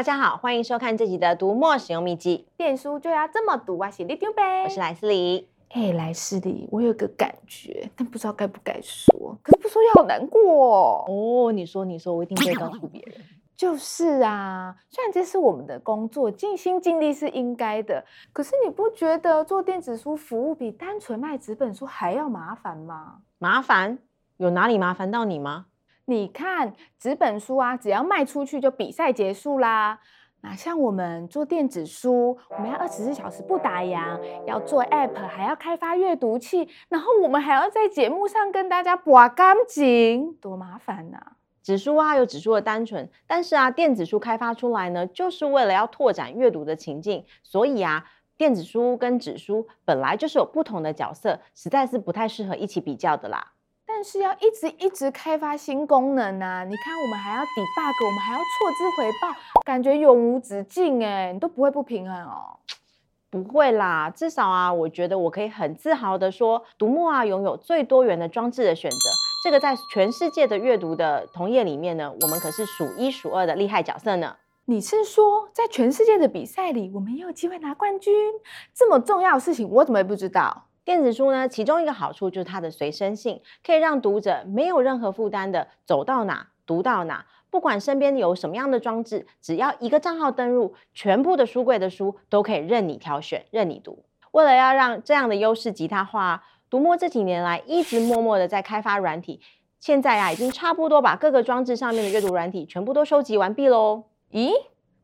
大家好，欢迎收看这集的读墨使用秘籍。电书就要这么读啊，写的丢呗。我是莱斯里。哎，莱斯里，我有个感觉，但不知道该不该说。可是不说又好难过哦。你说，你说，我一定不会告诉别人。就是啊，虽然这是我们的工作，尽心尽力是应该的。可是你不觉得做电子书服务比单纯卖纸本书还要麻烦吗？麻烦？有哪里麻烦到你吗？你看纸本书啊，只要卖出去就比赛结束啦。哪像我们做电子书，我们要二十四小时不打烊，要做 App，还要开发阅读器，然后我们还要在节目上跟大家拔干净，多麻烦呐、啊！纸书啊有纸书的单纯，但是啊电子书开发出来呢，就是为了要拓展阅读的情境，所以啊电子书跟纸书本来就是有不同的角色，实在是不太适合一起比较的啦。但是要一直一直开发新功能啊！你看，我们还要 debug，我们还要错字回报，感觉永无止境哎！你都不会不平衡哦？不会啦，至少啊，我觉得我可以很自豪的说，读墨啊拥有最多元的装置的选择。这个在全世界的阅读的同业里面呢，我们可是数一数二的厉害角色呢。你是说，在全世界的比赛里，我们也有机会拿冠军？这么重要的事情，我怎么也不知道？电子书呢，其中一个好处就是它的随身性，可以让读者没有任何负担的走到哪读到哪，不管身边有什么样的装置，只要一个账号登入，全部的书柜的书都可以任你挑选，任你读。为了要让这样的优势极大化，读墨这几年来一直默默的在开发软体，现在啊已经差不多把各个装置上面的阅读软体全部都收集完毕喽。咦？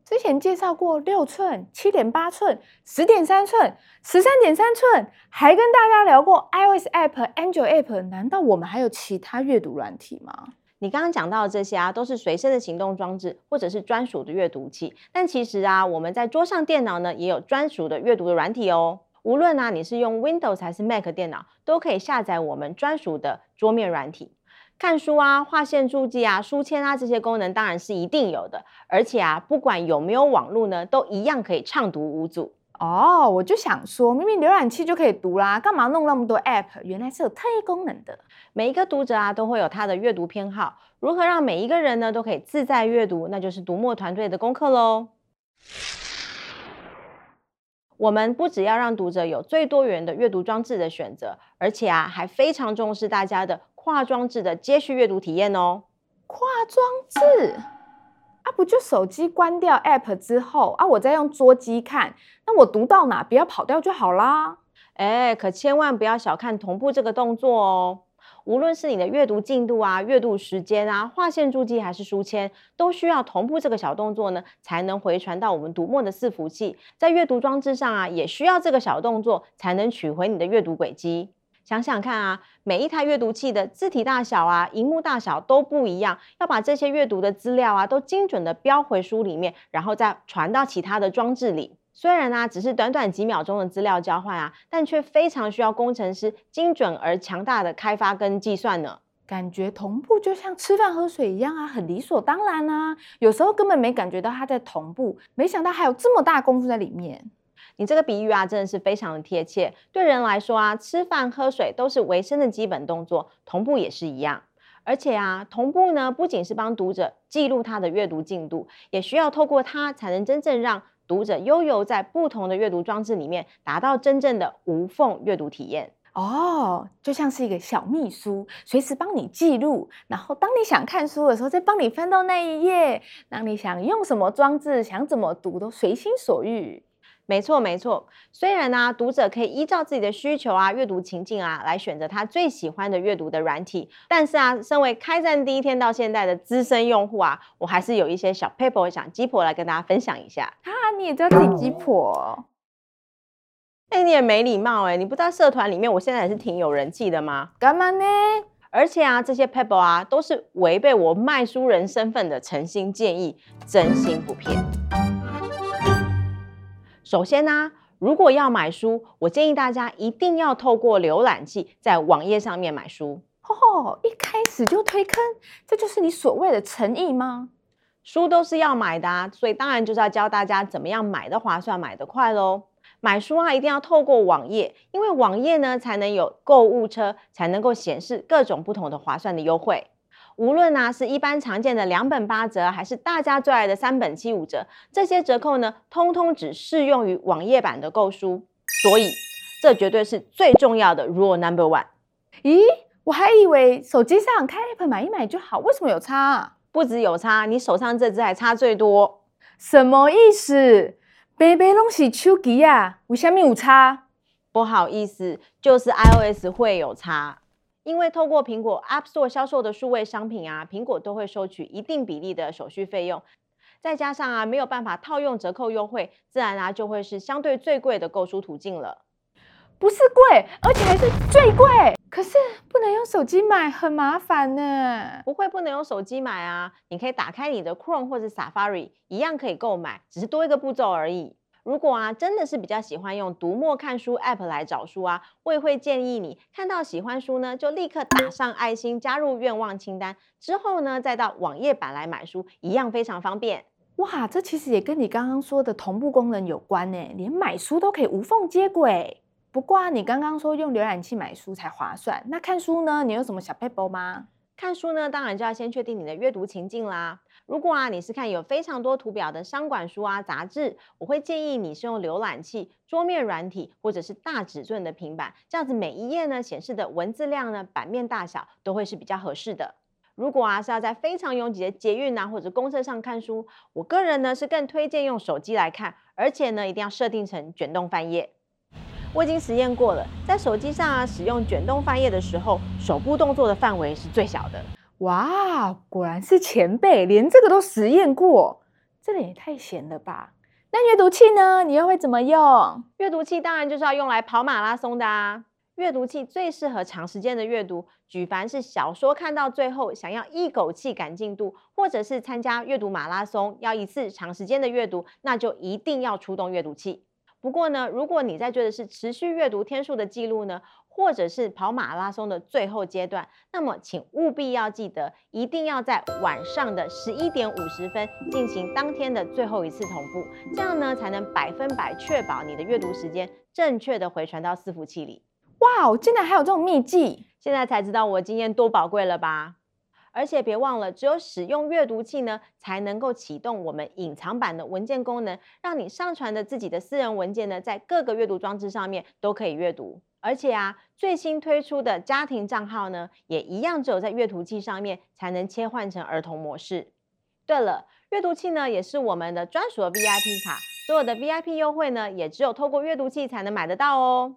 之前介绍过六寸、七点八寸、十点三寸、十三点三寸，还跟大家聊过 iOS App、Android App。难道我们还有其他阅读软体吗？你刚刚讲到的这些啊，都是随身的行动装置，或者是专属的阅读器。但其实啊，我们在桌上电脑呢，也有专属的阅读的软体哦。无论啊，你是用 Windows 还是 Mac 电脑，都可以下载我们专属的桌面软体。看书啊、划线注记啊、书签啊，这些功能当然是一定有的。而且啊，不管有没有网络呢，都一样可以畅读无阻。哦，我就想说，明明浏览器就可以读啦，干嘛弄那么多 App？原来是有特异功能的。每一个读者啊，都会有他的阅读偏好。如何让每一个人呢，都可以自在阅读，那就是读墨团队的功课喽。我们不只要让读者有最多元的阅读装置的选择，而且啊，还非常重视大家的。跨装置的接续阅读体验哦，跨装置啊，不就手机关掉 App 之后啊，我再用桌机看，那我读到哪不要跑掉就好啦。哎，可千万不要小看同步这个动作哦。无论是你的阅读进度啊、阅读时间啊、划线注记还是书签，都需要同步这个小动作呢，才能回传到我们读墨的伺服器。在阅读装置上啊，也需要这个小动作才能取回你的阅读轨迹。想想看啊，每一台阅读器的字体大小啊、荧幕大小都不一样，要把这些阅读的资料啊都精准的标回书里面，然后再传到其他的装置里。虽然呢、啊，只是短短几秒钟的资料交换啊，但却非常需要工程师精准而强大的开发跟计算呢。感觉同步就像吃饭喝水一样啊，很理所当然啊。有时候根本没感觉到它在同步，没想到还有这么大功夫在里面。你这个比喻啊，真的是非常的贴切。对人来说啊，吃饭喝水都是维生的基本动作，同步也是一样。而且啊，同步呢，不仅是帮读者记录他的阅读进度，也需要透过它才能真正让读者悠游在不同的阅读装置里面，达到真正的无缝阅读体验。哦，就像是一个小秘书，随时帮你记录，然后当你想看书的时候，再帮你翻到那一页。当你想用什么装置，想怎么读，都随心所欲。没错，没错。虽然呢、啊，读者可以依照自己的需求啊、阅读情境啊，来选择他最喜欢的阅读的软体，但是啊，身为开站第一天到现在的资深用户啊，我还是有一些小 paper 想鸡婆来跟大家分享一下。啊，你也知道自己鸡婆？哎，你也没礼貌哎！你不知道社团里面我现在也是挺有人气的吗？干嘛呢？而且啊，这些 paper 啊，都是违背我卖书人身份的诚心建议，真心不骗。首先呢、啊，如果要买书，我建议大家一定要透过浏览器在网页上面买书。哦，一开始就推坑，这就是你所谓的诚意吗？书都是要买的啊，所以当然就是要教大家怎么样买的划算，买的快喽。买书啊，一定要透过网页，因为网页呢才能有购物车，才能够显示各种不同的划算的优惠。无论啊是一般常见的两本八折，还是大家最爱的三本七五折，这些折扣呢，通通只适用于网页版的购书。所以，这绝对是最重要的 rule number one。咦，我还以为手机上开 app 买一买就好，为什么有差啊？不止有差，你手上这支还差最多。什么意思？白白拢是手机啊，为什么有差？不好意思，就是 iOS 会有差。因为透过苹果 App Store 销售的数位商品啊，苹果都会收取一定比例的手续费用，再加上啊没有办法套用折扣优惠，自然啊就会是相对最贵的购书途径了。不是贵，而且还是最贵。可是不能用手机买，很麻烦呢。不会不能用手机买啊，你可以打开你的 Chrome 或者 Safari，一样可以购买，只是多一个步骤而已。如果啊，真的是比较喜欢用读墨看书 App 来找书啊，我也会建议你看到喜欢书呢，就立刻打上爱心，加入愿望清单，之后呢，再到网页版来买书，一样非常方便。哇，这其实也跟你刚刚说的同步功能有关呢，连买书都可以无缝接轨。不过啊，你刚刚说用浏览器买书才划算，那看书呢，你有什么小撇步吗？看书呢，当然就要先确定你的阅读情境啦。如果啊，你是看有非常多图表的商管书啊、杂志，我会建议你是用浏览器、桌面软体或者是大尺寸的平板，这样子每一页呢显示的文字量呢、版面大小都会是比较合适的。如果啊是要在非常拥挤的捷运啊或者公车上看书，我个人呢是更推荐用手机来看，而且呢一定要设定成卷动翻页。我已经实验过了，在手机上啊使用卷动翻页的时候，手部动作的范围是最小的。哇，果然是前辈，连这个都实验过，这个也太闲了吧？那阅读器呢？你又会怎么用？阅读器当然就是要用来跑马拉松的啊！阅读器最适合长时间的阅读，举凡是小说看到最后想要一口气赶进度，或者是参加阅读马拉松要一次长时间的阅读，那就一定要出动阅读器。不过呢，如果你在追的是持续阅读天数的记录呢，或者是跑马拉松的最后阶段，那么请务必要记得，一定要在晚上的十一点五十分进行当天的最后一次同步，这样呢才能百分百确保你的阅读时间正确的回传到伺服器里。哇，竟然还有这种秘技，现在才知道我经验多宝贵了吧？而且别忘了，只有使用阅读器呢，才能够启动我们隐藏版的文件功能，让你上传的自己的私人文件呢，在各个阅读装置上面都可以阅读。而且啊，最新推出的家庭账号呢，也一样只有在阅读器上面才能切换成儿童模式。对了，阅读器呢，也是我们的专属的 VIP 卡，所有的 VIP 优惠呢，也只有透过阅读器才能买得到哦。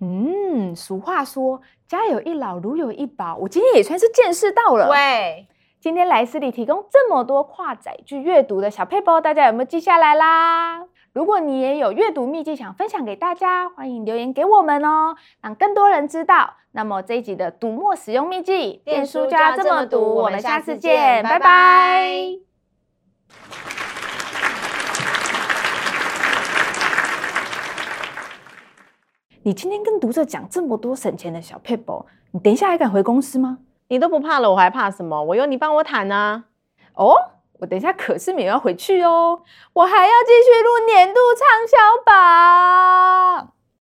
嗯，俗话说家有一老如有一宝，我今天也算是见识到了。喂，今天莱斯里提供这么多跨载具阅读的小配包，大家有没有记下来啦？如果你也有阅读秘籍想分享给大家，欢迎留言给我们哦，让更多人知道。那么这一集的读墨使用秘籍，电书就要这么读，我们下次见，拜拜。拜拜。你今天跟读者讲这么多省钱的小 paper，，你等一下还敢回公司吗？你都不怕了，我还怕什么？我有你帮我谈啊。哦，我等一下可是没有要回去哦，我还要继续录年度畅销榜。